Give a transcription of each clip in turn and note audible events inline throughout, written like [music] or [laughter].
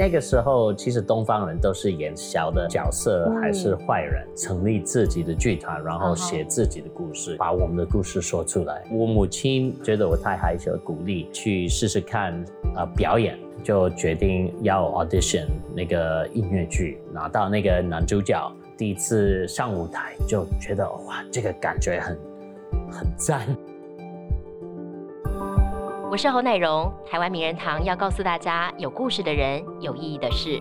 那个时候，其实东方人都是演小的角色，还是坏人，成立自己的剧团，然后写自己的故事，把我们的故事说出来。我母亲觉得我太害羞，鼓励去试试看啊表演，就决定要 audition 那个音乐剧，拿到那个男主角。第一次上舞台就觉得哇，这个感觉很很赞。我是侯乃荣，台湾名人堂要告诉大家有故事的人，有意义的事。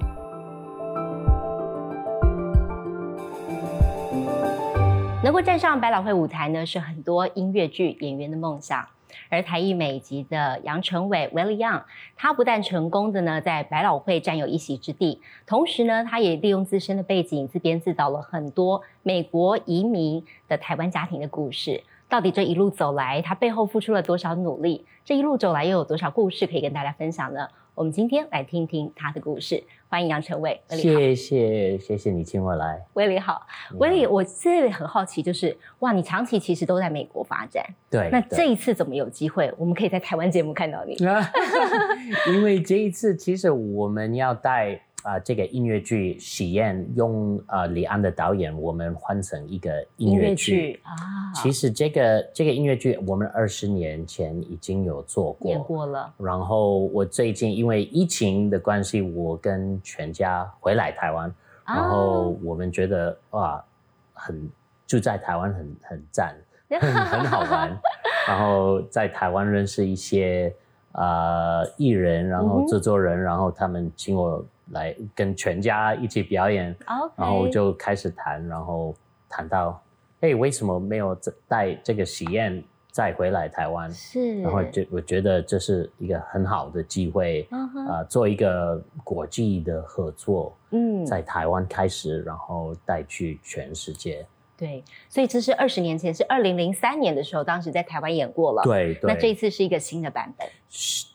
能够站上百老汇舞台呢，是很多音乐剧演员的梦想。而台艺美籍的杨成伟 w i l l i Young），他不但成功的呢在百老汇占有一席之地，同时呢，他也利用自身的背景自编自导了很多美国移民的台湾家庭的故事。到底这一路走来，他背后付出了多少努力？这一路走来又有多少故事可以跟大家分享呢？我们今天来听听他的故事。欢迎杨成伟，谢谢谢谢你请我来。威利好，威利，我这里很好奇，就是哇，你长期其实都在美国发展，对，那这一次怎么有机会，我们可以在台湾节目看到你？[laughs] 因为这一次其实我们要带。啊，这个音乐剧《喜宴》用啊李安的导演，我们换成一个音乐剧啊。其实这个这个音乐剧，我们二十年前已经有做过，演过了。然后我最近因为疫情的关系，我跟全家回来台湾，然后我们觉得哇，很住在台湾很很赞，[laughs] 很好玩。然后在台湾认识一些啊艺人，然后制作人，然后他们请我。来跟全家一起表演，然后就开始谈，然后谈到，哎，为什么没有带这个喜宴再回来台湾？是，然后就我觉得这是一个很好的机会，啊，做一个国际的合作，嗯，在台湾开始，然后带去全世界。对，所以这是二十年前，是二零零三年的时候，当时在台湾演过了。对，那这一次是一个新的版本。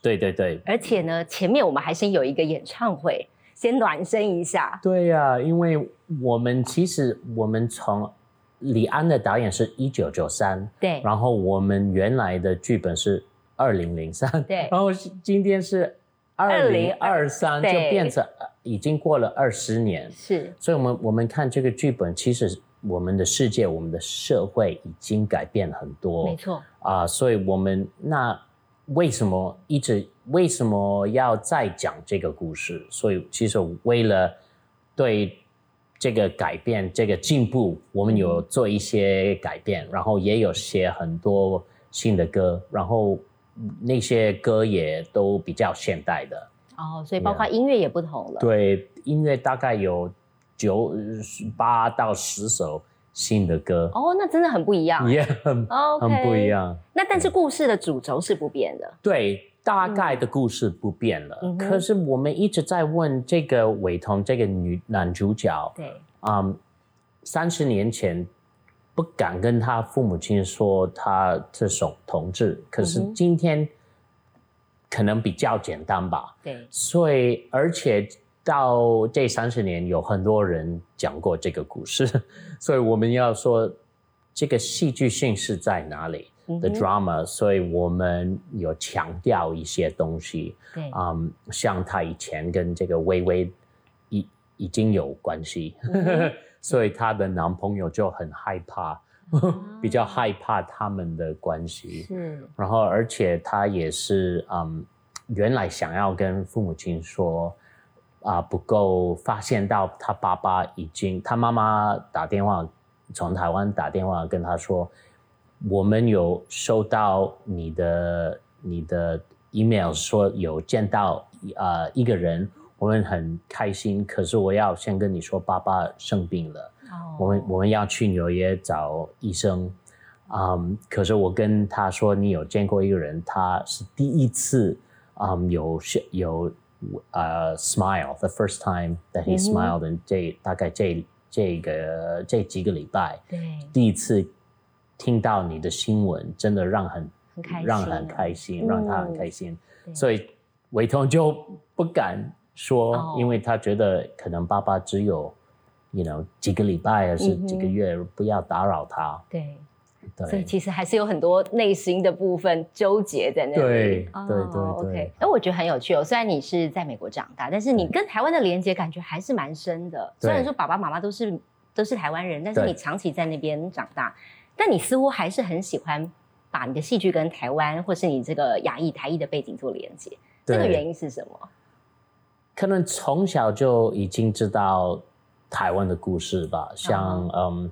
对对对。而且呢，前面我们还先有一个演唱会。先暖身一下。对呀，因为我们其实我们从李安的导演是一九九三，对，然后我们原来的剧本是二零零三，对，[laughs] 然后今天是二零二三，就变成已经过了二十年，是，所以我们我们看这个剧本，其实我们的世界、我们的社会已经改变很多，没错啊，所以我们那。为什么一直为什么要再讲这个故事？所以其实为了对这个改变、这个进步，我们有做一些改变，然后也有写很多新的歌，然后那些歌也都比较现代的。哦，所以包括音乐也不同了。对，音乐大概有九八到十首。新的歌。哦，那真的很不一样，也很很不一样。那但是故事的主轴是不变的，对，大概的故事不变了。可是我们一直在问这个伟彤这个女男主角，对，嗯，三十年前不敢跟他父母亲说他这首同志，可是今天可能比较简单吧？对，所以而且。到这三十年，有很多人讲过这个故事，所以我们要说这个戏剧性是在哪里的 drama，所以我们有强调一些东西。对，嗯，像他以前跟这个微微已已经有关系，[laughs] 所以她的男朋友就很害怕，[laughs] 比较害怕他们的关系。是，然后而且他也是嗯，原来想要跟父母亲说。啊，不够发现到他爸爸已经，他妈妈打电话从台湾打电话跟他说，我们有收到你的你的 email 说有见到啊一个人，我们很开心。可是我要先跟你说，爸爸生病了，我们我们要去纽约找医生。嗯，可是我跟他说，你有见过一个人，他是第一次，嗯，有有。呃，smile，the first time that he smiled，这大概这这个这几个礼拜，对，第一次听到你的新闻，真的让很很开心，让很开心，让他很开心，所以伟彤就不敢说，因为他觉得可能爸爸只有，you know，几个礼拜还是几个月，不要打扰他。对。所以其实还是有很多内心的部分纠结在那里。对对对，OK。哎，我觉得很有趣哦。虽然你是在美国长大，但是你跟台湾的连接感觉还是蛮深的。虽然说爸爸妈妈都是都是台湾人，但是你长期在那边长大，但你似乎还是很喜欢把你的戏剧跟台湾或是你这个亚裔台裔的背景做连接。这个原因是什么？可能从小就已经知道台湾的故事吧，像嗯。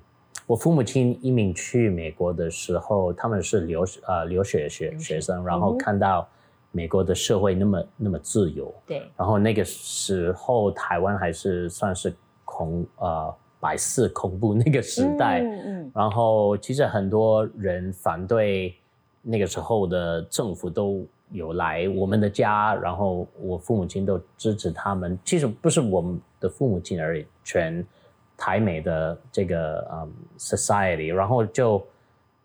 我父母亲移民去美国的时候，他们是留呃留学学学。生，然后看到美国的社会那么那么自由，对，然后那个时候台湾还是算是恐呃百事恐怖那个时代，嗯嗯，然后其实很多人反对那个时候的政府都有来我们的家，然后我父母亲都支持他们，其实不是我们的父母亲而已，全。台美的这个嗯 society，然后就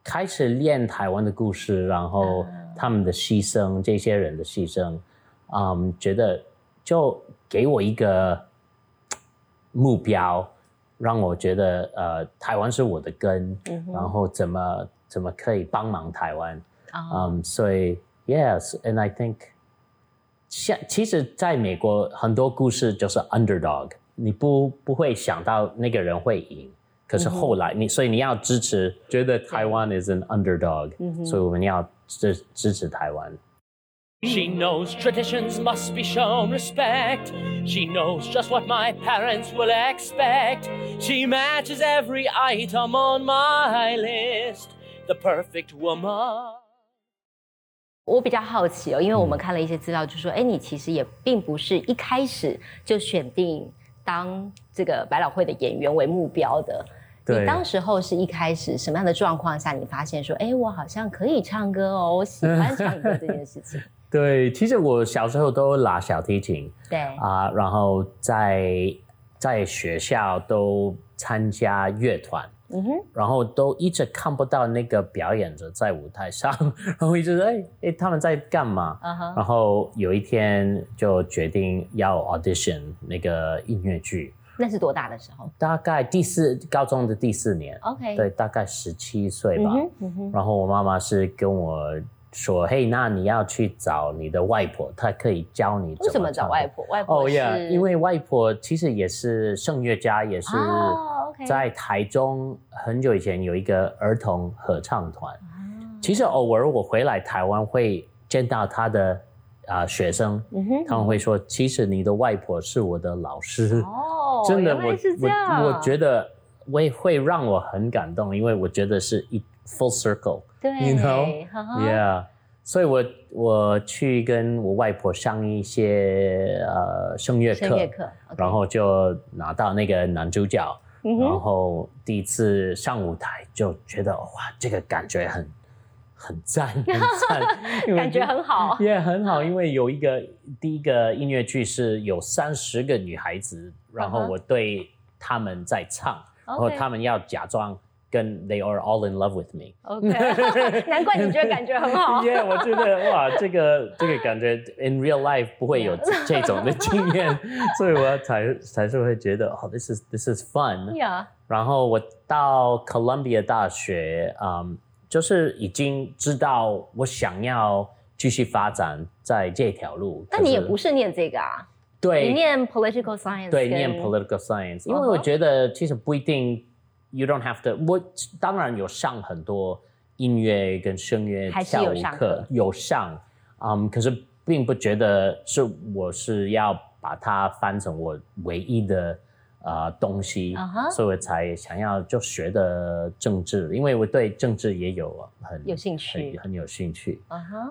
开始练台湾的故事，然后他们的牺牲，这些人的牺牲，嗯，觉得就给我一个目标，让我觉得呃，台湾是我的根，然后怎么怎么可以帮忙台湾，嗯，所以 yes，and I think，像其实在美国很多故事就是 underdog。你不不会想到那个人会赢，可是后来你所以你要支持，觉得台湾 is an underdog，所以我们要支支持台湾。She knows traditions must be shown respect. She knows just what my parents will expect. She matches every item on my list. The perfect woman. 我比较好奇哦，因为我们看了一些资料，就说，哎，你其实也并不是一开始就选定。当这个百老汇的演员为目标的，你当时候是一开始什么样的状况下，你发现说，哎，我好像可以唱歌哦，我喜欢唱歌这件事情。[laughs] 对，其实我小时候都拉小提琴，对啊，然后在在学校都参加乐团。嗯哼，然后都一直看不到那个表演者在舞台上，[laughs] 然后一直哎哎他们在干嘛？然后有一天就决定要 audition 那个音乐剧。那是多大的时候？大概第四高中的第四年。OK，对，大概十七岁吧。然后我妈妈是跟我。说嘿，那你要去找你的外婆，她可以教你。为什么找外婆？外婆哦呀，因为外婆其实也是声乐家，也是在台中很久以前有一个儿童合唱团。其实偶尔我回来台湾会见到他的啊学生，他们会说，其实你的外婆是我的老师。哦，真的，我我我觉得会会让我很感动，因为我觉得是一 full circle 对。You know, yeah. 所以我我去跟我外婆上一些呃声乐课，然后就拿到那个男主角，然后第一次上舞台就觉得哇，这个感觉很很赞，很赞，[laughs] 感觉很好，也很好，因为有一个第一个音乐剧是有三十个女孩子，然后我对他们在唱，然后他们要假装。跟 They are all in love with me。OK，难怪你觉得感觉很好。Yeah，我觉得哇，这个这个感觉 in real life 不会有这种的经验，所以我才才是会觉得哦，this is this is fun。Yeah。然后我到 Columbia 大学，嗯，就是已经知道我想要继续发展在这条路。那你也不是念这个啊？对，你念 political science。对，念 political science，因为我觉得其实不一定。You don't have to。我当然有上很多音乐跟声乐跳舞课，有上，嗯，可是并不觉得是我是要把它翻成我唯一的呃东西，所以我才想要就学的政治，因为我对政治也有很有兴趣，很有兴趣，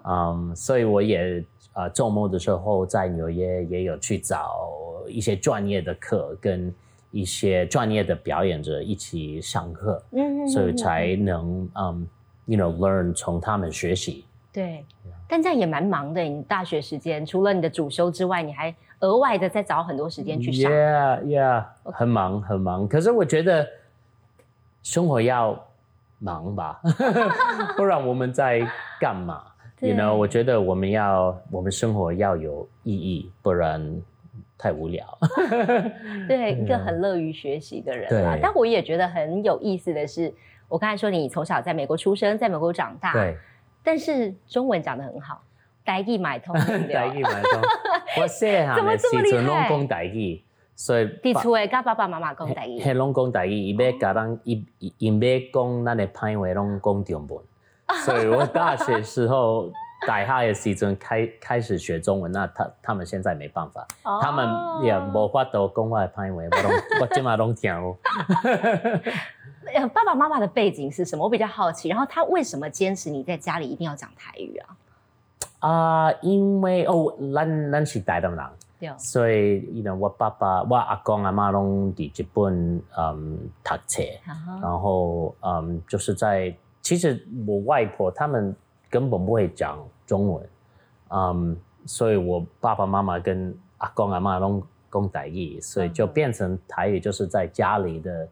嗯，所以我也呃周末的时候在纽约也有去找一些专业的课跟。一些专业的表演者一起上课，嗯，所以才能嗯，you know learn 从他们学习。对，但这样也蛮忙的。你大学时间除了你的主修之外，你还额外的再找很多时间去上。Yeah, yeah，很忙很忙。可是我觉得生活要忙吧，[laughs] 不然我们在干嘛？[laughs] You know，我觉得我们要我们生活要有意义，不然。太无聊，[laughs] 对一个很乐于学习的人啊。但我也觉得很有意思的是，我刚才说你从小在美国出生，在美国长大，对，但是中文讲得很好，台语买通，[laughs] 台语买通。我细汉的时阵拢讲台语，所以伫厝诶，甲爸爸妈妈讲台语，迄拢讲台语，伊要甲咱伊伊要讲咱的歹话拢讲中文，[laughs] 所以我大学时候。大下的时阵开开始学中文，那他他们现在没办法，他们也无法度讲我的歹话，我拢 [laughs] 我今嘛拢听哦。爸爸妈妈的背景是什么？我比较好奇。然后他为什么坚持你在家里一定要讲台语啊？啊，因为哦，咱咱是台东人，所以，you know，我爸爸、我阿公阿妈拢伫日本嗯读册，然后嗯就是在，其实我外婆他们根本不会讲。中文，嗯，所以我爸爸妈妈跟阿公阿妈都讲台语，所以就变成台语就是在家里的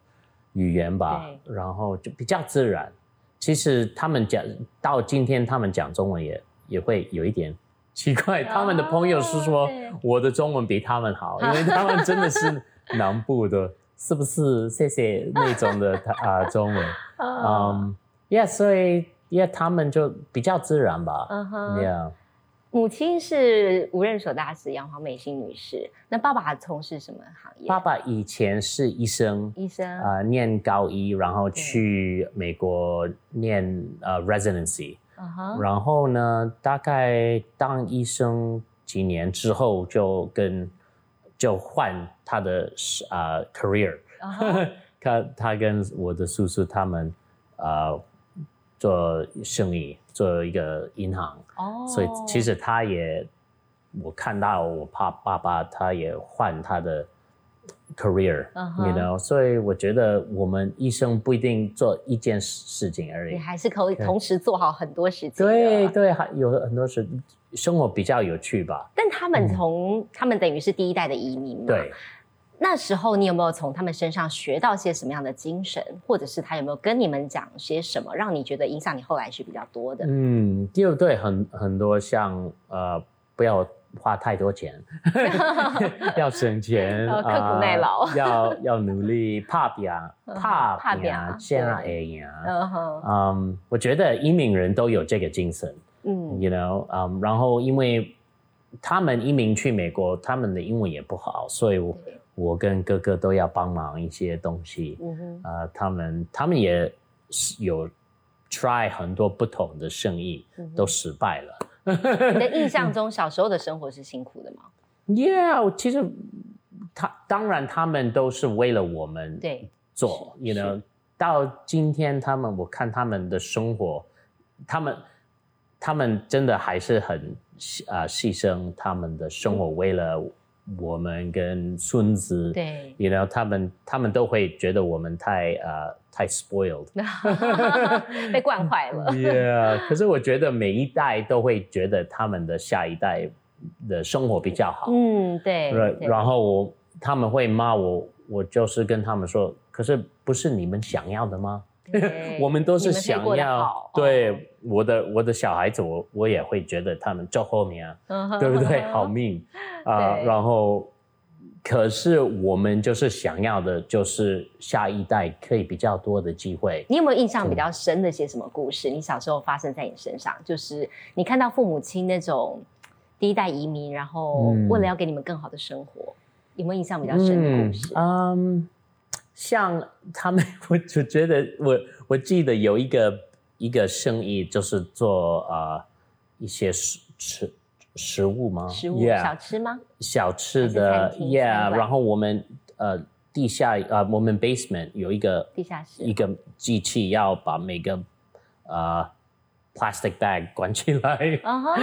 语言吧，然后就比较自然。其实他们讲到今天，他们讲中文也也会有一点奇怪。他们的朋友是说我的中文比他们好，[laughs] 因为他们真的是南部的，是不是？谢谢那种的 [laughs] 啊中文，嗯，Yeah，所以。因为他们就比较自然吧。嗯哼。Yeah。母亲是无任所大师杨黄美心女士。那爸爸从事什么行业？爸爸以前是医生。医生。啊，念高一，然后去美国念呃 residency。然后呢，大概当医生几年之后，就跟就换他的啊 career。[laughs] 他他跟我的叔叔他们啊。做生意，做一个银行，哦，所以其实他也，我看到我爸爸爸他也换他的 career，you know，所以我觉得我们一生不一定做一件事情而已，你还是可以同时做好很多事情。对对，还有很多事，生活比较有趣吧。但他们从他们等于是第一代的移民嘛。对。那时候你有没有从他们身上学到些什么样的精神，或者是他有没有跟你们讲些什么，让你觉得影响你后来是比较多的？嗯，就对，很很多像呃，不要花太多钱，[laughs] 要省钱，刻苦耐劳，要要努力，怕拼，怕怕拼，先啊呀，嗯，我觉得移民人都有这个精神，嗯，you know，嗯，然后因为他们移民去美国，他们的英文也不好，所以我。我跟哥哥都要帮忙一些东西，呃，他们他们也有 try 很多不同的生意，都失败了。你的印象 [laughs] 中，小时候的生活是辛苦的吗？Yeah，其实他当然他们都是为了我们对做，you know，到今天他们我看他们的生活，他们他们真的还是很啊牺牲他们的生活为了。我们跟孙子，对，然后他们他们都会觉得我们太呃太 spoiled，[laughs] 被惯坏了。[laughs] Yeah，可是我觉得每一代都会觉得他们的下一代的生活比较好。嗯，对。然后我他们会骂我，我就是跟他们说，可是不是你们想要的吗？[laughs] 我们都是想要对我的我的小孩子，我我也会觉得他们就后面啊，对不对？好命 [laughs] 啊！然后，可是我们就是想要的，就是下一代可以比较多的机会。你有没有印象比较深的些什么故事？你小时候发生在你身上，就是你看到父母亲那种第一代移民，然后为了要给你们更好的生活，有没有印象比较深的故事？嗯。像他们，[laughs] 我就觉得我我记得有一个一个生意，就是做呃一些食食食物吗？食物小吃吗？小吃的，Yeah。然后我们呃地下呃我们 basement 有一个地下室一个机器，要把每个呃 plastic bag 关起来。啊哈，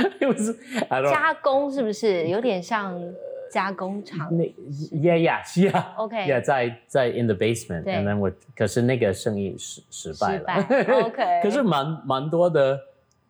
[laughs] 加工是不是有点像？加工厂，那 Yeah yeah, yeah. OK. Yeah，在在 in the basement，and then 我可是那个生意失失败了，OK，[laughs] 可是蛮蛮多的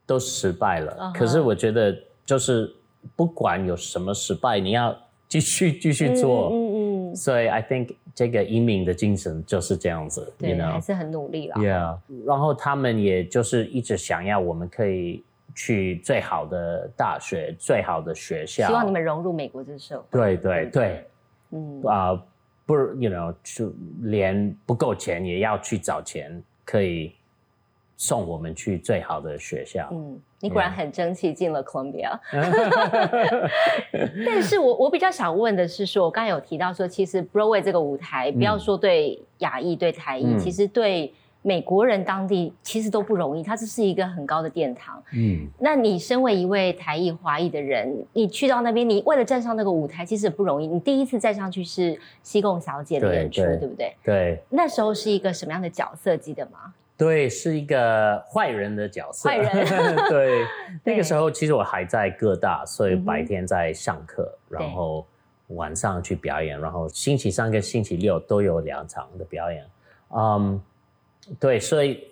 都失败了，可是我觉得就是不管有什么失败，你要继续继续做，嗯嗯，所以 I think 这个移民的精神就是这样子，对，还是很努力了，Yeah，然后他们也就是一直想要我们可以。去最好的大学、最好的学校，希望你们融入美国这个社会。对对对，嗯啊，不，you know，就连不够钱也要去找钱可以送我们去最好的学校。嗯，你果然很争气，进了 Columbia。[laughs] 但是我我比较想问的是，说我刚才有提到说，其实 Broadway 这个舞台，不要说对亚裔、对台裔，嗯其实对美国人当地其实都不容易，它这是一个很高的殿堂。嗯，那你身为一位台裔华裔的人，你去到那边，你为了站上那个舞台，其实也不容易。你第一次站上去是西贡小姐的演出，对对不对？对那时候是一个什么样的角色？记得吗？对，是一个坏人的角色。坏人 [laughs] [laughs] 对，那对个时候其实我还在各大，所以白天在上课，对然后晚上去表演，然后星期三跟星期六都有两场的表演。嗯，对，所以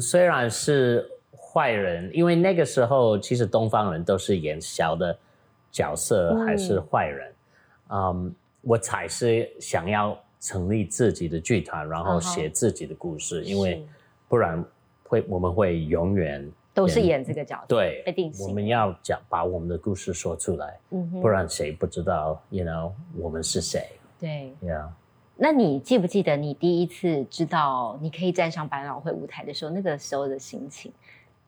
虽然是坏人，因为那个时候其实东方人都是演小的角色嗯。还是坏人，嗯，我才是想要成立自己的剧团，然后写自己的故事，因为不然会我们会永远都是演这个角色，对被定型我们要讲把我们的故事说出来，嗯不然谁不知道，you know 我们是谁对。？Yeah，那你记不记得你第一次知道你可以站上百老汇舞台的时候，那个时候的心情？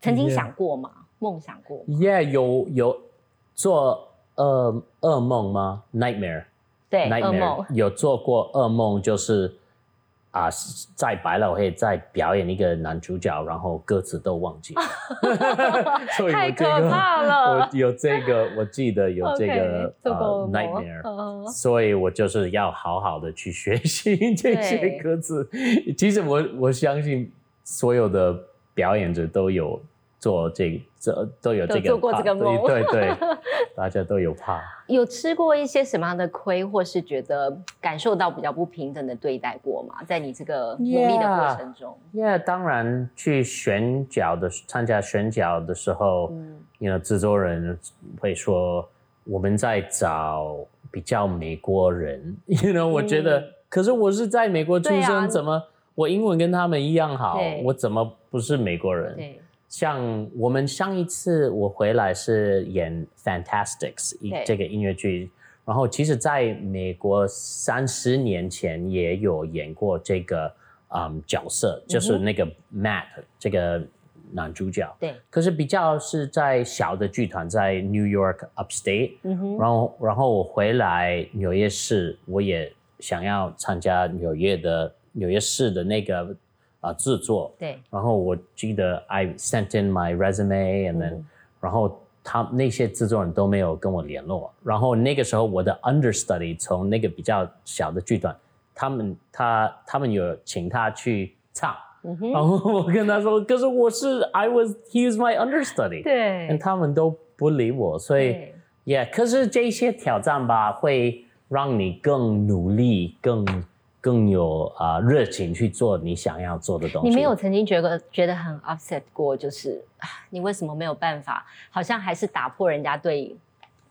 曾经想过吗？梦想过吗？Yeah，有有做噩噩梦吗？Nightmare，对，噩梦 Nightmare 有做过噩梦，就是啊，在百老汇在表演一个男主角，然后歌词都忘记了，[laughs] 所以我太这可个怕了。我有这个，我记得有这个做过噩梦 nightmare，嗯所以我就是要好好的去学习这些歌词。其实我我相信所有的表演者都有做这这都有这个都做过这个怕梦对对对，[laughs] 大家都有怕。有吃过一些什么样的亏，或是觉得感受到比较不平等的对待过吗？在你这个努力的过程中，Yeah，当然去选角的参加选角的时候，嗯，你 you know, 制作人会说我们在找比较美国人，you know，我觉得，可是我是在美国出生，啊怎么我英文跟他们一样好？我怎么不是美国人？对，像我们上一次我回来是演 Fantastics 这个音乐剧，然后其实在美国三十年前也有演过这个嗯角色，就是那个 Matt 这个男主角。对，可是比较是在小的剧团，在 New York Upstate，嗯哼，然后然后我回来纽约市，我也想要参加纽约的纽约市的那个啊、制作，对，然后我记得 I sent in my resume and then，、嗯。然后他那些制作人都没有跟我联络，然后那个时候我的 understudy 从那个比较小的剧团，他们他他们有请他去唱，嗯，然后我跟他说，可是我是 I was he was my understudy，对。但，他们都不理我，所以对。yeah，可是这些挑战吧，会让你更努力，更更有啊、热情去做你想要做的东西。你没有曾经觉得觉得很 upset 过，就是啊，你为什么没有办法？好像还是打破人家对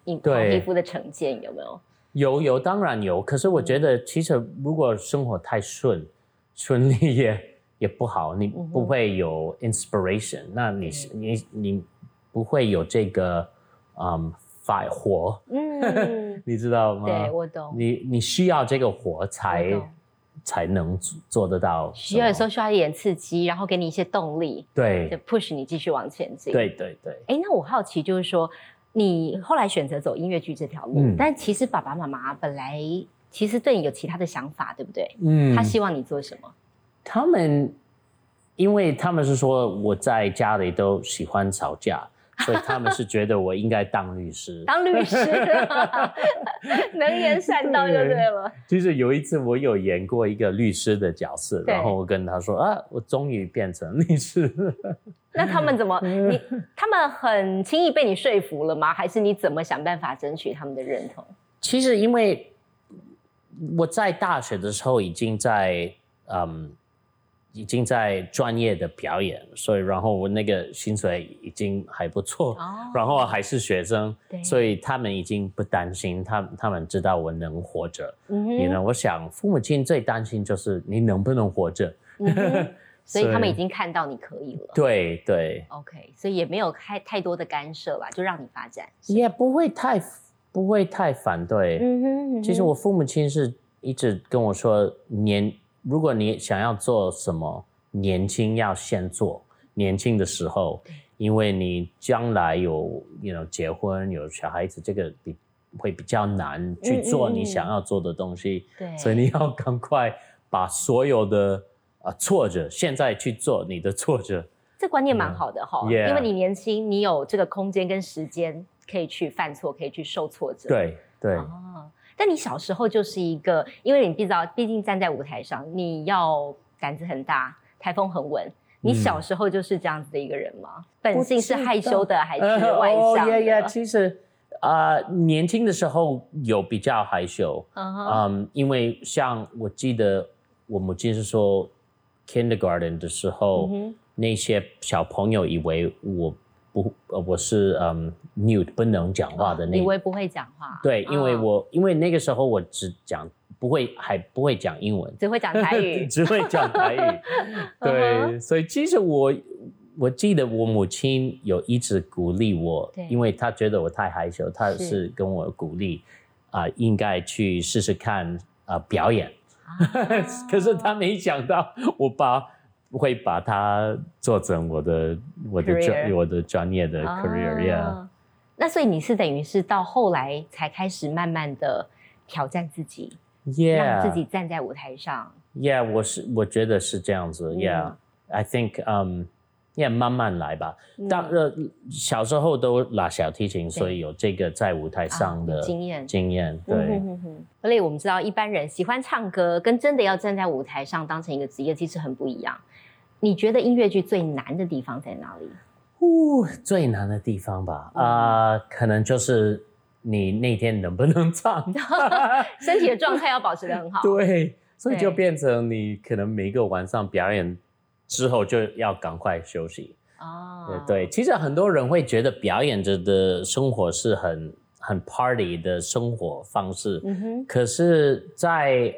你黄对皮肤的成见，有没有？有有当然有，可是我觉得其实如果生活太顺顺利也也不好，你不会有 inspiration，、那你是你你不会有这个嗯发火，嗯，[laughs] 你知道吗？对我懂。你你需要这个火才才能做做得到，需要有时候需要一点刺激，然后给你一些动力，就对 push 你继续往前进。对对对，哎，那我好奇就是说，你后来选择走音乐剧这条路，嗯但其实爸爸妈妈本来其实对你有其他的想法，对不对？嗯他希望你做什么？他们，因为他们是说我在家里都喜欢吵架，所以他们是觉得我应该当律师。当律师，[laughs] 能言善道就对了。其实有一次我有演过一个律师的角色，然后我跟他说啊，我终于变成律师了。[laughs] 那他们怎么？你他们很轻易被你说服了吗？还是你怎么想办法争取他们的认同？其实因为我在大学的时候已经在嗯。已经在专业的表演，所以然后我那个薪水已经还不错，哦然后还是学生，所以他们已经不担心，他他们知道我能活着。嗯你呢？我想父母亲最担心就是你能不能活着。嗯 [laughs] 所以他们已经看到你可以了。对对，OK，所以也没有太太多的干涉吧，就让你发展。也不会太不会太反对。嗯哼，其实我父母亲是一直跟我说，年如果你想要做什么，年轻要先做，年轻的时候，因为你将来有，you know 结婚有小孩子，这个比会比较难去做你想要做的东西，对，所以你要赶快把所有的啊挫折，现在去做你的挫折。这观念蛮好的哈，因为你年轻，你有这个空间跟时间可以去犯错，可以去受挫折。对对。哦，但你小时候就是一个，因为你知道，毕竟站在舞台上，你要胆子很大，台风很稳。你小时候就是这样子的一个人吗？本性是害羞的还是外向的？其实啊，年轻的时候有比较害羞，嗯，因为像我记得我母亲是说，kindergarten 的时候。那些小朋友以为我不，呃，我是嗯 mute 不能讲话的那，以为不会讲话。对，因为我因为那个时候我只讲不会，还不会讲英文，只会讲台语，[laughs] 只会讲台语。[laughs] 对，所以其实我我记得我母亲有一直鼓励我，因为她觉得我太害羞，她是跟我鼓励啊，应该去试试看啊表演。[laughs] 可是她没想到我把。会把它做成我的我的专我的专业的 career，yeah。那所以你是等于是到后来才开始慢慢的挑战自己，yeah，让自己站在舞台上，yeah，我是我觉得是这样子，yeah，I think，嗯。也慢慢来吧。当呃小时候都拉小提琴，所以有这个在舞台上的经验。经验对。所以我们知道，一般人喜欢唱歌，跟真的要站在舞台上当成一个职业，其实很不一样。你觉得音乐剧最难的地方在哪里？哦，最难的地方吧，啊，可能就是你那天能不能唱，[laughs] 身体的状态要保持的很好。[laughs] 对，所以就变成你可能每个晚上表演。之后就要赶快休息哦。对对，其实很多人会觉得表演者的生活是很很 party 的生活方式，嗯。可是，在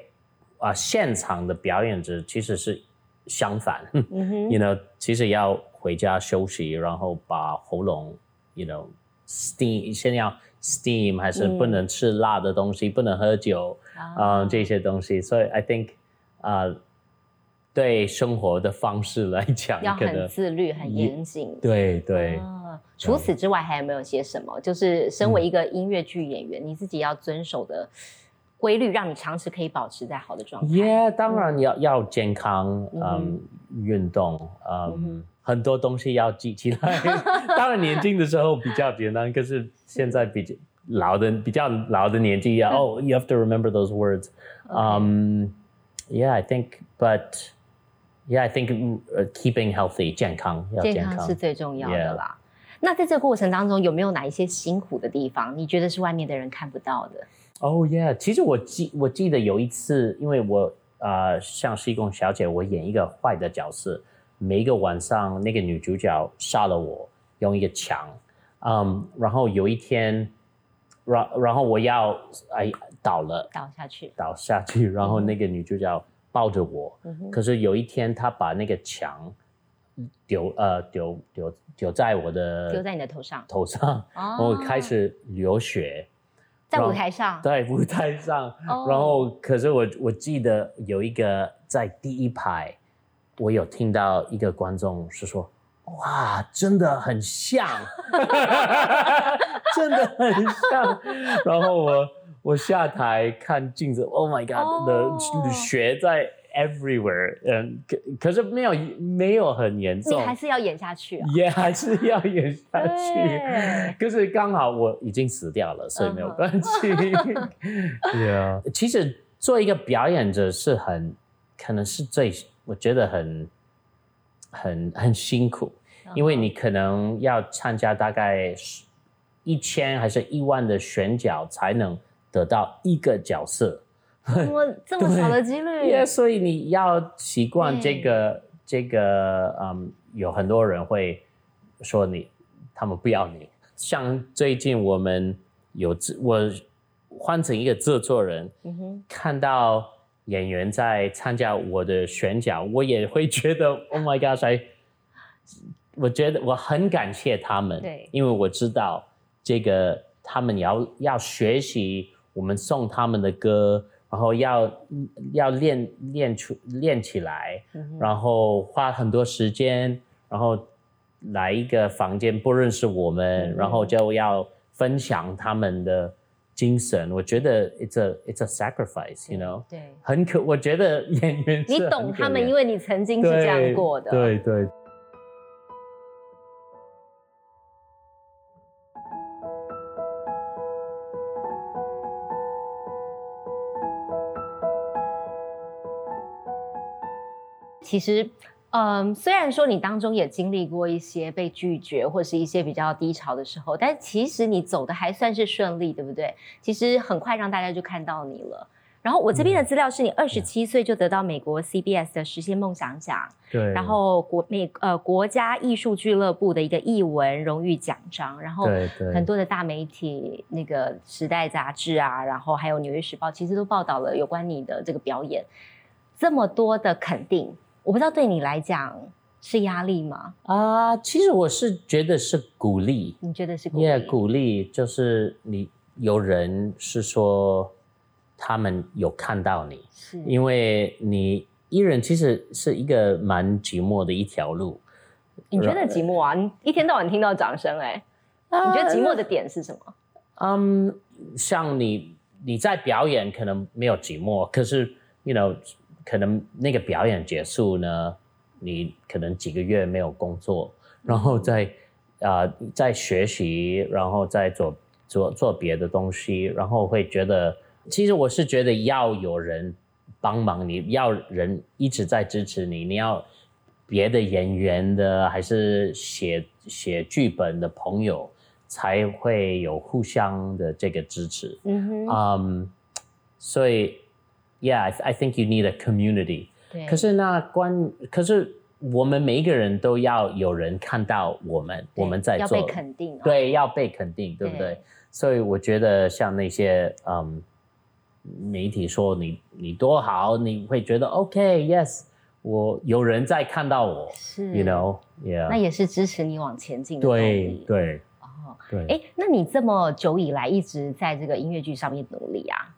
啊现场的表演者其实是相反。[laughs] You know，其实要回家休息，然后把喉咙，You know，steam，先要 steam，还是不能吃辣的东西，不能喝酒，啊，这些东西。所以，I think，啊。对生活的方式来讲，要很自律、很严谨。对对。除此之外，还有没有些什么？就是身为一个音乐剧演员，你自己要遵守的规律，让你长期可以保持在好的状态。Yeah，当然要要健康，嗯，运动，嗯，很多东西要记起来。[laughs] 当然年轻的时候比较简单，可是现在比较老的、比较老的年纪要 [laughs] 哦，you have to remember those words. Um, yeah, I think, but. Yeah, I think keeping healthy 健康健康是最重要的啦。那在这个过程当中，有没有哪一些辛苦的地方？你觉得是外面的人看不到的？Oh yeah，其实我记我记得有一次，因为我呃像西贡小姐，我演一个坏的角色，每一个晚上那个女主角杀了我，用一个枪，嗯，然后有一天，然然后我要哎倒了，倒下去，倒下去，然后那个女主角。抱着我，可是有一天她把那个墙丢呃丢丢丢在我的丢在你的头上。头上，[laughs] 我开始流血，在舞台上。在舞台上，然后可是我我记得有一个在第一排，我有听到一个观众是说哇真的很像，[laughs] 真的很像，然后我。我下台看镜子，Oh my God，的血在 everywhere，嗯，可可是没有没有很严重，你还是要演下去啊，也 [laughs] 还是要演下去，可是刚好我已经死掉了，所以没有关系。[laughs] 对啊，其实做一个表演者是很，可能是最我觉得很很很辛苦，因为你可能要参加大概一千还是一万的选角才能。得到一个角色，[laughs] 怎么这么少的几率？耶，所以你要习惯这个这个，嗯，有很多人会说你，他们不要你。像最近我们有我换成一个制作人，看到演员在参加我的选角，我也会觉得 [laughs] Oh my God！谁？我觉得我很感谢他们，对，因为我知道这个他们要要学习。我们送他们的歌，然然后要要练练出练起来，然后花很多时间，然后来一个房间不认识我们，然后就要分享他们的精神。我觉得 it's a it's a sacrifice，you know，对，很可。我觉得演员你懂他们，因为你曾经是这样过的，对对。其实，嗯，虽然说你当中也经历过一些被拒绝或是一些比较低潮的时候，但其实你走的还算是顺利，对不对？其实很快让大家就看到你了。然后我这边的资料是你二十七岁就得到美国 CBS 的实现梦想奖，对，然后国美呃国家艺术俱乐部的一个艺文荣誉奖章，然后很多的大媒体那个时代杂志啊，然后还有纽约时报，其实都报道了有关你的这个表演，这么多的肯定。我不知道对你来讲是压力吗？啊，其实我是觉得是鼓励。你觉得是鼓励？鼓励就是你有人是说他们有看到你，是因为你艺人其实是一个蛮寂寞的一条路。你觉得寂寞啊？你一天到晚听到掌声，哎，你觉得寂寞的点是什么？嗯，像你你在表演可能没有寂寞，可是 you know。可能那个表演结束呢，你可能几个月没有工作，然后再啊在学习，然后再做做做别的东西，然后会觉得，其实我是觉得要有人帮忙，你要人一直在支持你，你要别的演员的还是写写剧本的朋友才会有互相的这个支持，嗯哼，嗯，所以。Yeah, I think you need a community. 对。可是那关，可是我们每一个人都要有人看到我们，我们在做。要被肯定。对，要被肯定，对不对？所以我觉得像那些嗯媒体说你你多好，你会觉得 OK，Yes，我有人在看到我，是，You know，Yeah。那也是支持你往前进的动力。对对。哦。对。哎，那你这么久以来一直在这个音乐剧上面努力啊？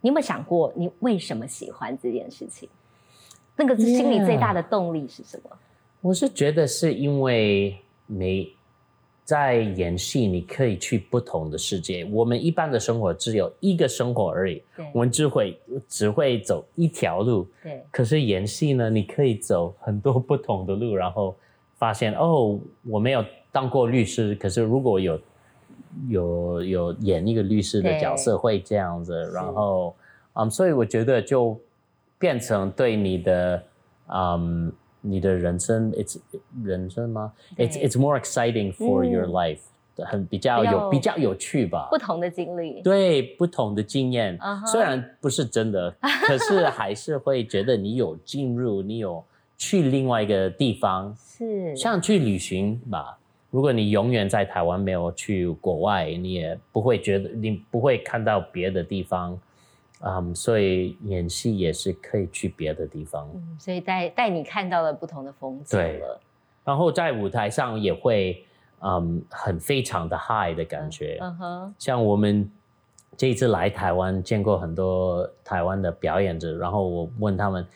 你有没有想过，你为什么喜欢这件事情？那个心里最大的动力是什么？我是觉得是因为你在演戏，你可以去不同的世界。我们一般的生活只有一个生活而已，我们只会只会走一条路。对。可是演戏呢，你可以走很多不同的路，然后发现哦，我没有当过律师，可是如果有。有有演一个律师的角色会这样子，然后，嗯，所以我觉得就变成对你的，嗯，你的人生，it's 人生吗？It's it's more exciting for your life，很比较有比较有趣吧？不同的经历，对不同的经验，虽然不是真的，可是 [laughs] 还是会觉得你有进入，你有去另外一个地方，是像去旅行吧。如果你永远在台湾没有去国外，你也不会觉得你不会看到别的地方，嗯，所以演戏也是可以去别的地方，嗯，所以带带你看到了不同的风景了。然后在舞台上也会，嗯，很非常的 high 的感觉，嗯哼，像我们这一次来台湾见过很多台湾的表演者，然后我问他们，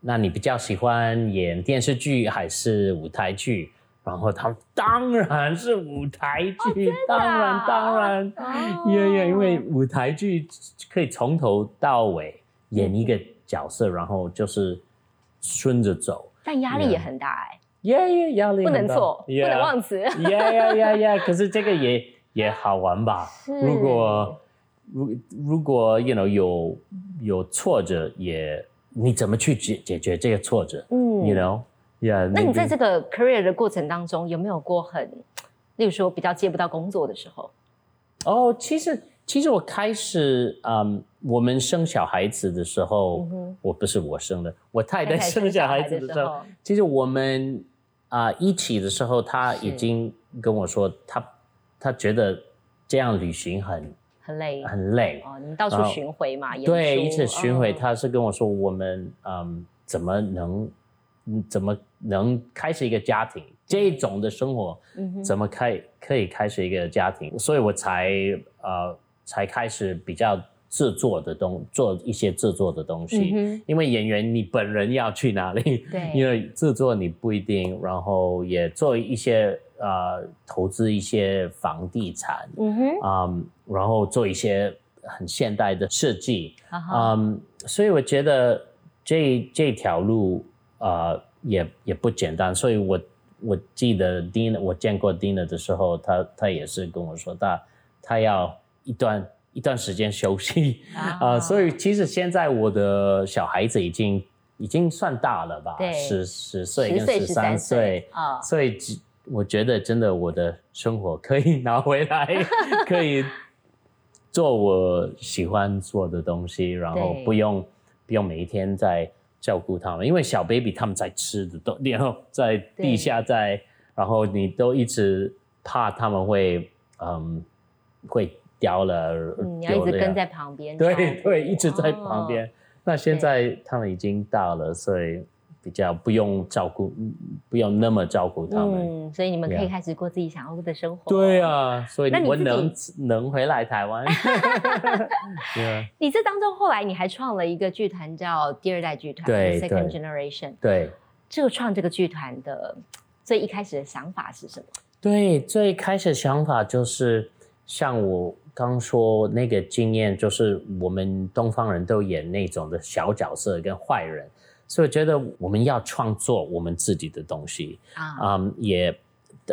那你比较喜欢演电视剧还是舞台剧？然后他当然是舞台剧，当然当然，因为因为舞台剧可以从头到尾演一个角色，然后就是顺着走，但压力也很大哎，耶耶压力不能错，不能忘词，耶耶耶耶，可是这个也也好玩吧？如果如如果 you know 有有挫折，也你怎么去解解决这个挫折？嗯，you know。那你在这个 career 的过程当中，有没有过很，例如说比较接不到工作的时候？哦，其实其实我开始，嗯，我们生小孩子的时候，我不是我生的，我太太生小孩子的时候，其实我们啊一起的时候，他已经跟我说，他他觉得这样旅行很很累，很累哦，你到处巡回嘛，对，一次巡回，他是跟我说，我们嗯怎么能。怎么能开始一个家庭？这种的生活，怎么开可以开始一个家庭？所以我才呃才开始比较制作的东，做一些制作的东西。嗯因为演员你本人要去哪里？对 [laughs] 因为制作你不一定，然后也做一些呃投资一些房地产，嗯哼，嗯，然后做一些很现代的设计，嗯，所以我觉得这这条路呃也也不简单，所以我我记得 Dina 我见过 Dina 的时候，他他也是跟我说他他要一段一段时间休息。啊、啊所以其实现在我的小孩子已经已经算大了吧，对十十岁跟十三13岁岁啊。所以只我觉得真的我的生活可以拿回来，[laughs] 可以做我喜欢做的东西，然后不用不用每一天在照顾他们，因为小 baby 他们在吃的都，然后在地下在，然后你都一直怕他们会嗯会掉了，嗯，你要一直跟在旁边，对对，一直在旁边。那现在他们已经大了，所以比较不用照顾，嗯不用那么照顾他们。嗯，所以你们可以开始过自己想要过的生活。对，啊，所以那你自己我能能回来台湾。[laughs] 你这当中后来你还创了一个剧团叫第二代剧团对，Second Generation。对这个创这个剧团的最一开始的想法是什么？对，最开始想法就是像我刚说那个经验，就是我们东方人都演那种的小角色跟坏人，所以我觉得我们要创作我们自己的东西。啊，嗯，也，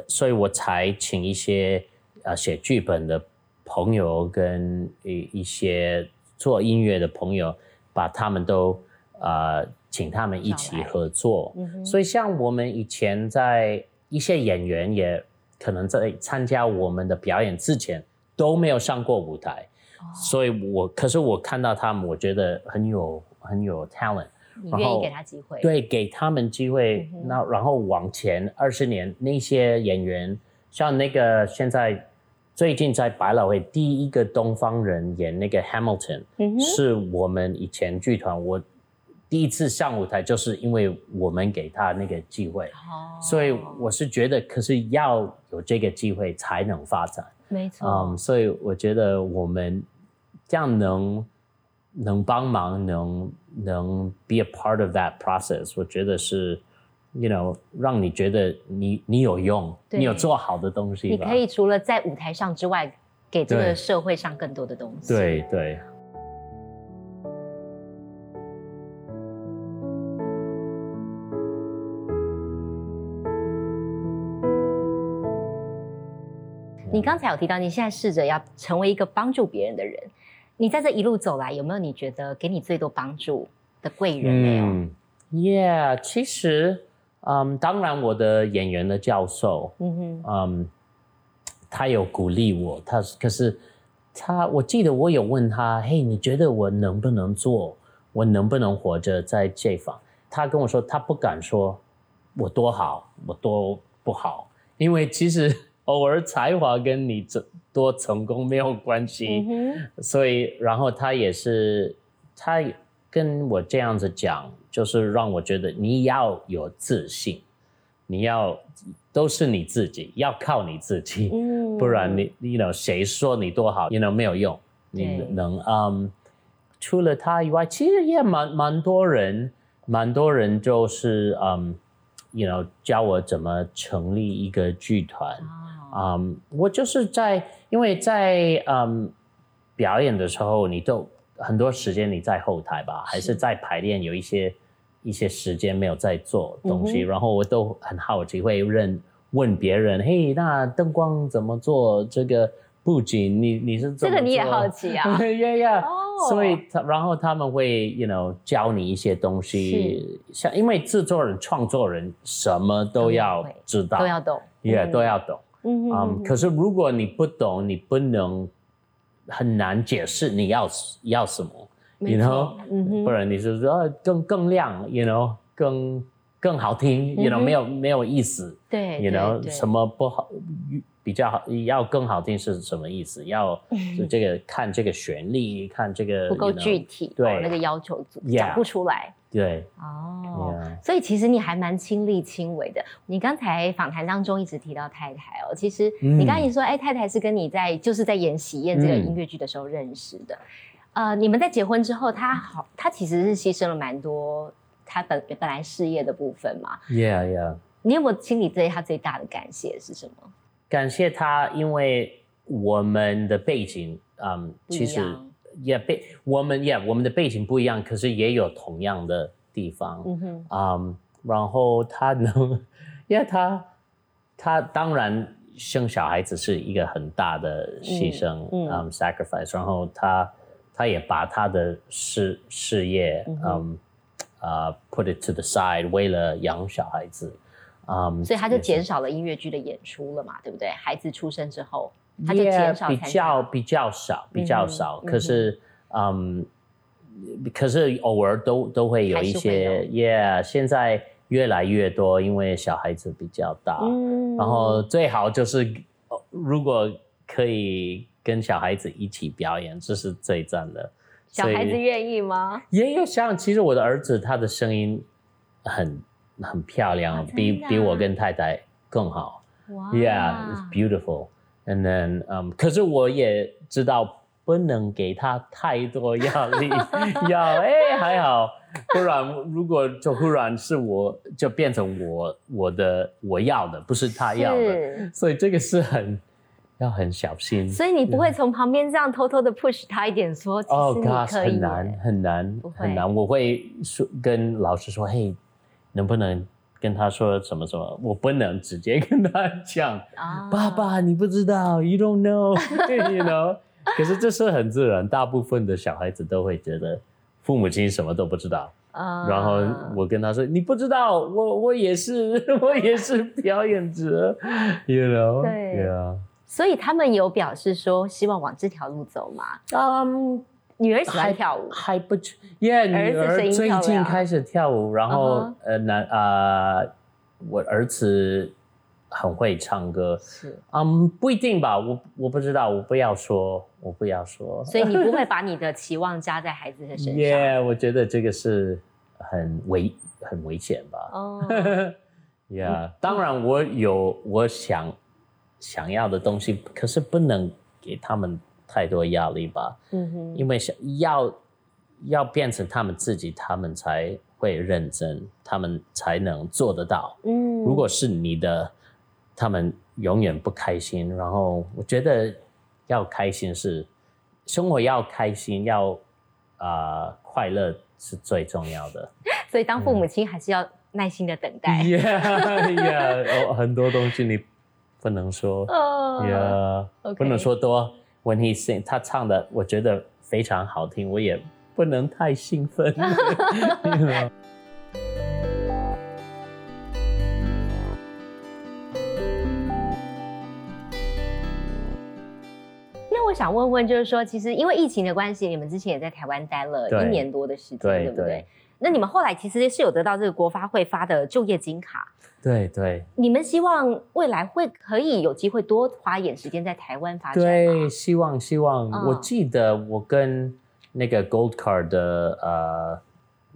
所以我才请一些呃写剧本的朋友跟一一些做音乐的朋友，把他们都呃请他们一起合作。嗯所以像我们以前在一些演员也可能在参加我们的表演之前都没有上过舞台，哦所以我可是我看到他们，我觉得很有很有 talent。你愿意给他机会？，对，给他们机会嗯，那、然后往前二十年，那些演员，像那个现在最近在百老汇第一个东方人演那个 Hamilton，、嗯，是我们以前剧团我第一次上舞台，就是因为我们给他那个机会，哦。所以我是觉得，可是要有这个机会才能发展，没错，嗯，所以我觉得我们这样能能帮忙，能能 be a part of that process，我觉得是，you know，让你觉得你你有用，你有做好的东西，你可以除了在舞台上之外，给这个社会上更多的东西。对对。你刚才有提到，你现在试着要成为一个帮助别人的人。你在这一路走来，有没有你觉得给你最多帮助的贵人没有？嗯，Yeah，其实，嗯，当然我的演员的教授，嗯哼，嗯，他有鼓励我，他可是他，我记得我有问他，嘿，你觉得我能不能做？我能不能活着在这方？他跟我说，他不敢说我多好，我多不好，因为其实偶尔才华跟你这多成功没有关系。嗯，所以，然后他也是，他跟我这样子讲，就是让我觉得你要有自信，你要都是你自己，要靠你自己，嗯不然你你 you know 谁说你多好，you know 没有用，你能嗯，除了他以外，其实也蛮蛮多人，蛮多人就是嗯，you know 教我怎么成立一个剧团。哦，嗯，我就是在，因为在嗯表演的时候，你都很多时间你在后台吧，还是在排练，有一些一些时间没有在做东西，嗯然后我都很好奇，会问问别人，嘿，那灯光怎么做？这个布景你你是这个你也好奇啊？对呀呀，哦。所以他然后他们会，you know，教你一些东西，像因为制作人、创作人什么都要知道，都要懂，也嗯。都要懂。嗯嗯，可是如果你不懂，你不能很难解释你要要什么，you know，嗯不然你是说呃更更亮，you know，更更好听，you know，嗯没有没有意思对，you know，什么不好比较好，要更好听是什么意思？要就 [laughs] 这个看这个旋律，看这个不够具体，对哦那个要求讲不出来。对哦 Yeah 所以其实你还蛮亲力亲为的。你刚才访谈当中一直提到太太哦，其实嗯你刚才也说，哎，太太是跟你在就是在演《喜宴》这个嗯音乐剧的时候认识的。呃，你们在结婚之后，他好，他其实是牺牲了蛮多他本本来事业的部分嘛。Yeah, yeah。你有没有心里对他最大的感谢是什么？感谢他，因为我们的背景，嗯，其实也背我们也我们的背景不一样，可是也有同样的地方。嗯哼，嗯，然后他能，[laughs] 因为他他当然生小孩子是一个很大的牺牲，嗯嗯。s a c r i f i c e 然后他他也把他的事事业，嗯嗯呃、put it to the side，为了养小孩子，嗯，所以他就减少了音乐剧的演出了嘛，对不对？孩子出生之后，他就减少比较比较少，比较少。嗯可是，嗯，可是偶尔都都会有一些会，Yeah，现在越来越多，因为小孩子比较大，嗯然后最好就是呃如果可以跟小孩子一起表演，这是最赞的。小孩子愿意吗？也有像，其实我的儿子他的声音很很漂亮，啊比比我跟太太更好。哇 Yeah, beautiful. And then, um, 可是我也知道不能给他太多压力，[laughs] 要哎还好，不然如果就忽然是我就变成我我的我要的，不是他要的，所以这个是很要很小心。所以你不会从旁边这样偷偷的 push 他一点，说哦、实 oh, 你 gosh，可以耶。很难很难很难，我会说跟老师说，嘿，能不能跟他说什么什么？我不能直接跟他讲。啊爸爸，你不知道，you don't know，you [laughs] know。可是这是很自然，大部分的小孩子都会觉得父母亲什么都不知道。啊然后我跟他说，你不知道，我我也是，[laughs] 我也是表演者，you know。[laughs] 对，yeah。所以他们有表示说希望往这条路走吗？嗯，女儿喜欢跳舞，还不耶，女儿最近开始跳舞，然后、呃男呃，我儿子很会唱歌，是，嗯，不一定吧，我我不知道，我不要说，我不要说，所以你不会 [laughs] 把你的期望加在孩子的身上。[laughs] 耶我觉得这个是很危很危险吧。哦，[laughs] Yeah，当然我有我想想要的东西，可是不能给他们太多压力吧，嗯哼，因为想要要变成他们自己，他们才会认真，他们才能做得到。嗯，如果是你的，他们永远不开心。然后我觉得要开心是生活要开心，要啊、呃快乐是最重要的。[laughs] 所以当父母亲还是要耐心的等待。[laughs] Yeah, yeah，哦，很多东西你不能说 [laughs] 哦，Yeah，OK 不能说多。When he sing，他唱的我觉得非常好听，我也不能太兴奋。you [laughs] know 那我想问问，就是说，其实因为疫情的关系，你们之前也在台湾待了一年多的时间，对对不对对？那你们后来其实是有得到这个国发会发的就业金卡，对对你们希望未来会可以有机会多花一点时间在台湾发展吗？对，希望希望。嗯我记得我跟那个 Gold Card 的呃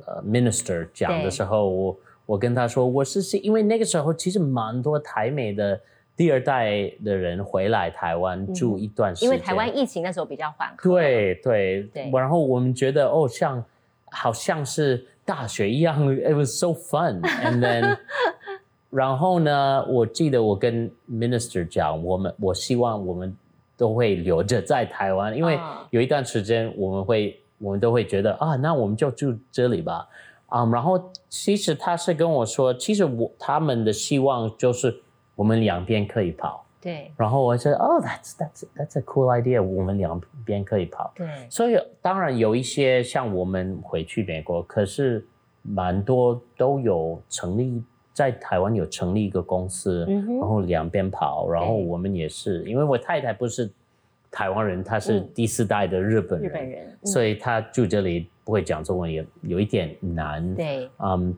呃 Minister 讲的时候，我我跟他说，我是是因为那个时候其实蛮多台美的第二代的人回来台湾住一段时间，因为台湾疫情那时候比较缓和，对对对然后我们觉得哦，像好像是大学一样，it was so fun，and then [laughs] 然后呢，我记得我跟 minister 讲，我们我希望我们都会留着在台湾，因为啊有一段时间我们会我们都会觉得啊，那我们就住这里吧。啊、然后其实他是跟我说，其实我他们的希望就是我们两边可以跑。对然后我说，哦、t h a t s that's that's a cool idea，我们两边可以跑。对，所以当然有一些像我们回去美国，可是蛮多都有成立在台湾有成立一个公司，嗯然后两边跑，然后我们也是，因为我太太不是台湾人，她是嗯第四代的日本人，日本人，嗯所以她住这里不会讲中文，也有一点难。对嗯，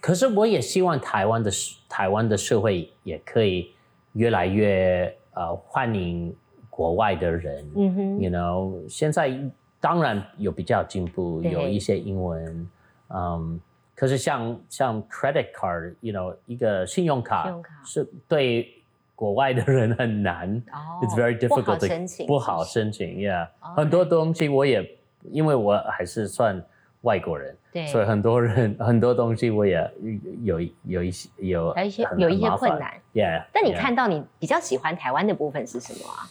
可是我也希望台湾的社台湾的社会也可以越来越呃欢迎国外的人。嗯哼，you know，现在当然有比较进步，有一些英文，嗯，可是像像 credit card，you know，一个信用卡，是对国外的人很难、哦 i t s very 申请不好申请，yeah，、哦很多东西我也因为我还是算外国人，对，所以很多人 [laughs] 很多东西我也有有一些有有一些有一些困难，Yeah。但你看到你比较喜欢台湾的部分是什么啊？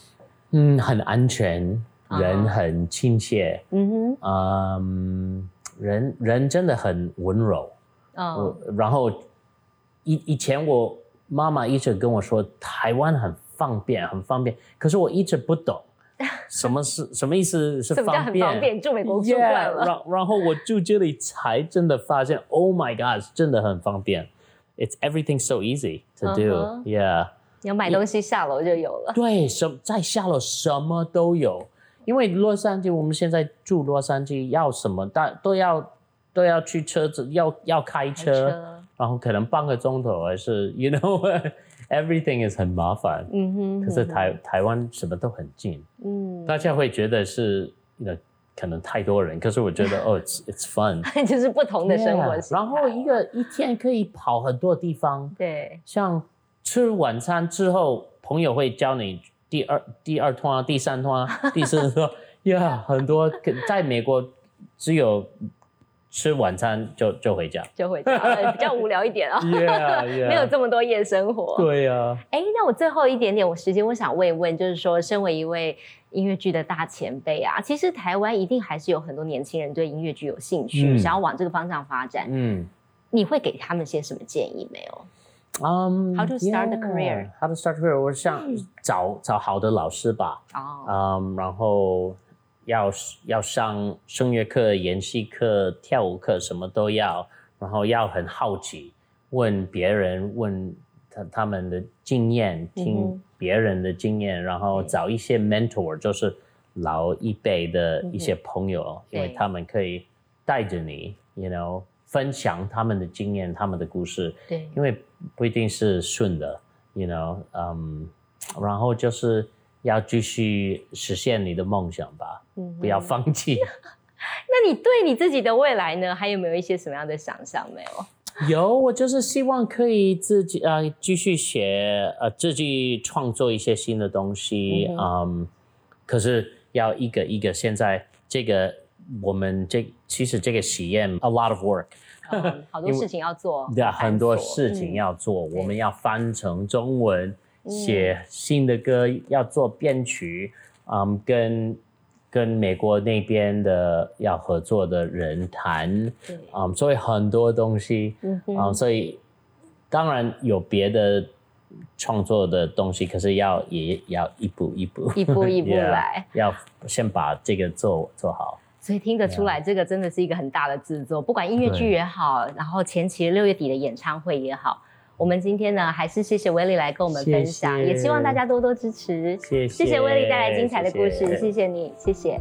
嗯，很安全，人很亲切，嗯哼，嗯，人人真的很温柔，嗯，然后以以前我妈妈一直跟我说台湾很方便，很方便，可是我一直不懂。[laughs] 什么是什么意思？是方便？方便住美国住惯了。然然后我住这里才真的发现，Oh my God，真的很方便。It's everything so easy to do. Yeah，你要买东西下楼就有了。对，什在下楼什么都有。因为洛杉矶，我们现在住洛杉矶，要什么大都要都要去车子，要要开车，然后可能半个钟头还是，You know。[laughs] Everything is 很麻烦，嗯哼，可是台台湾什么都很近，嗯，大家会觉得是，那可能太多人，可是我觉得 [laughs] 哦，it's it's fun，[laughs] 就是不同的生活然后一个一天可以跑很多地方，对，像吃晚餐之后，朋友会教你第二第二通啊，第三通啊，第四通，呀，[laughs] 很多在美国只有。吃晚餐就就回家，就回家，比较无聊一点 [laughs] 啊，[laughs] 没有这么多夜生活。对呀，哎，那我最后一点点我时间，我想问一问，就是说，身为一位音乐剧的大前辈啊，其实台湾一定还是有很多年轻人对音乐剧有兴趣，想要往这个方向发展。嗯，你会给他们些什么建议没有？嗯，How to start the career？How to start career？我想找找好的老师吧。哦，嗯，然后。要要上声乐课、演戏课、跳舞课，什么都要，然后要很好奇，问别人，问他他们的经验，听别人的经验，然后找一些 mentor，就是老一辈的一些朋友，因为他们可以带着你，you know，分享他们的经验、他们的故事。对，因为不一定是顺的，you know，嗯，然后就是。要继续实现你的梦想吧，不要放弃。[laughs] 那你对你自己的未来呢？还有没有一些什么样的想象？没有？有，我就是希望可以自己呃继续写呃自己创作一些新的东西，嗯，可是要一个一个。现在这个我们这其实这个实验 a lot of work，好多 [laughs] 事情要做，对，很多事情要做，我们要翻成中文。写新的歌要做编曲，嗯，跟跟美国那边的要合作的人谈，嗯，所以很多东西，嗯，所以当然有别的创作的东西，可是要也要一步一步，一步一步 [laughs] 来，要先把这个做做好。所以听得出来，这个真的是一个很大的制作，不管音乐剧也好，然后前期六月底的演唱会也好。我们今天呢，还是谢谢威利来跟我们分享，也希望大家多多支持。谢谢威利带来精彩的故事，谢谢你，谢谢。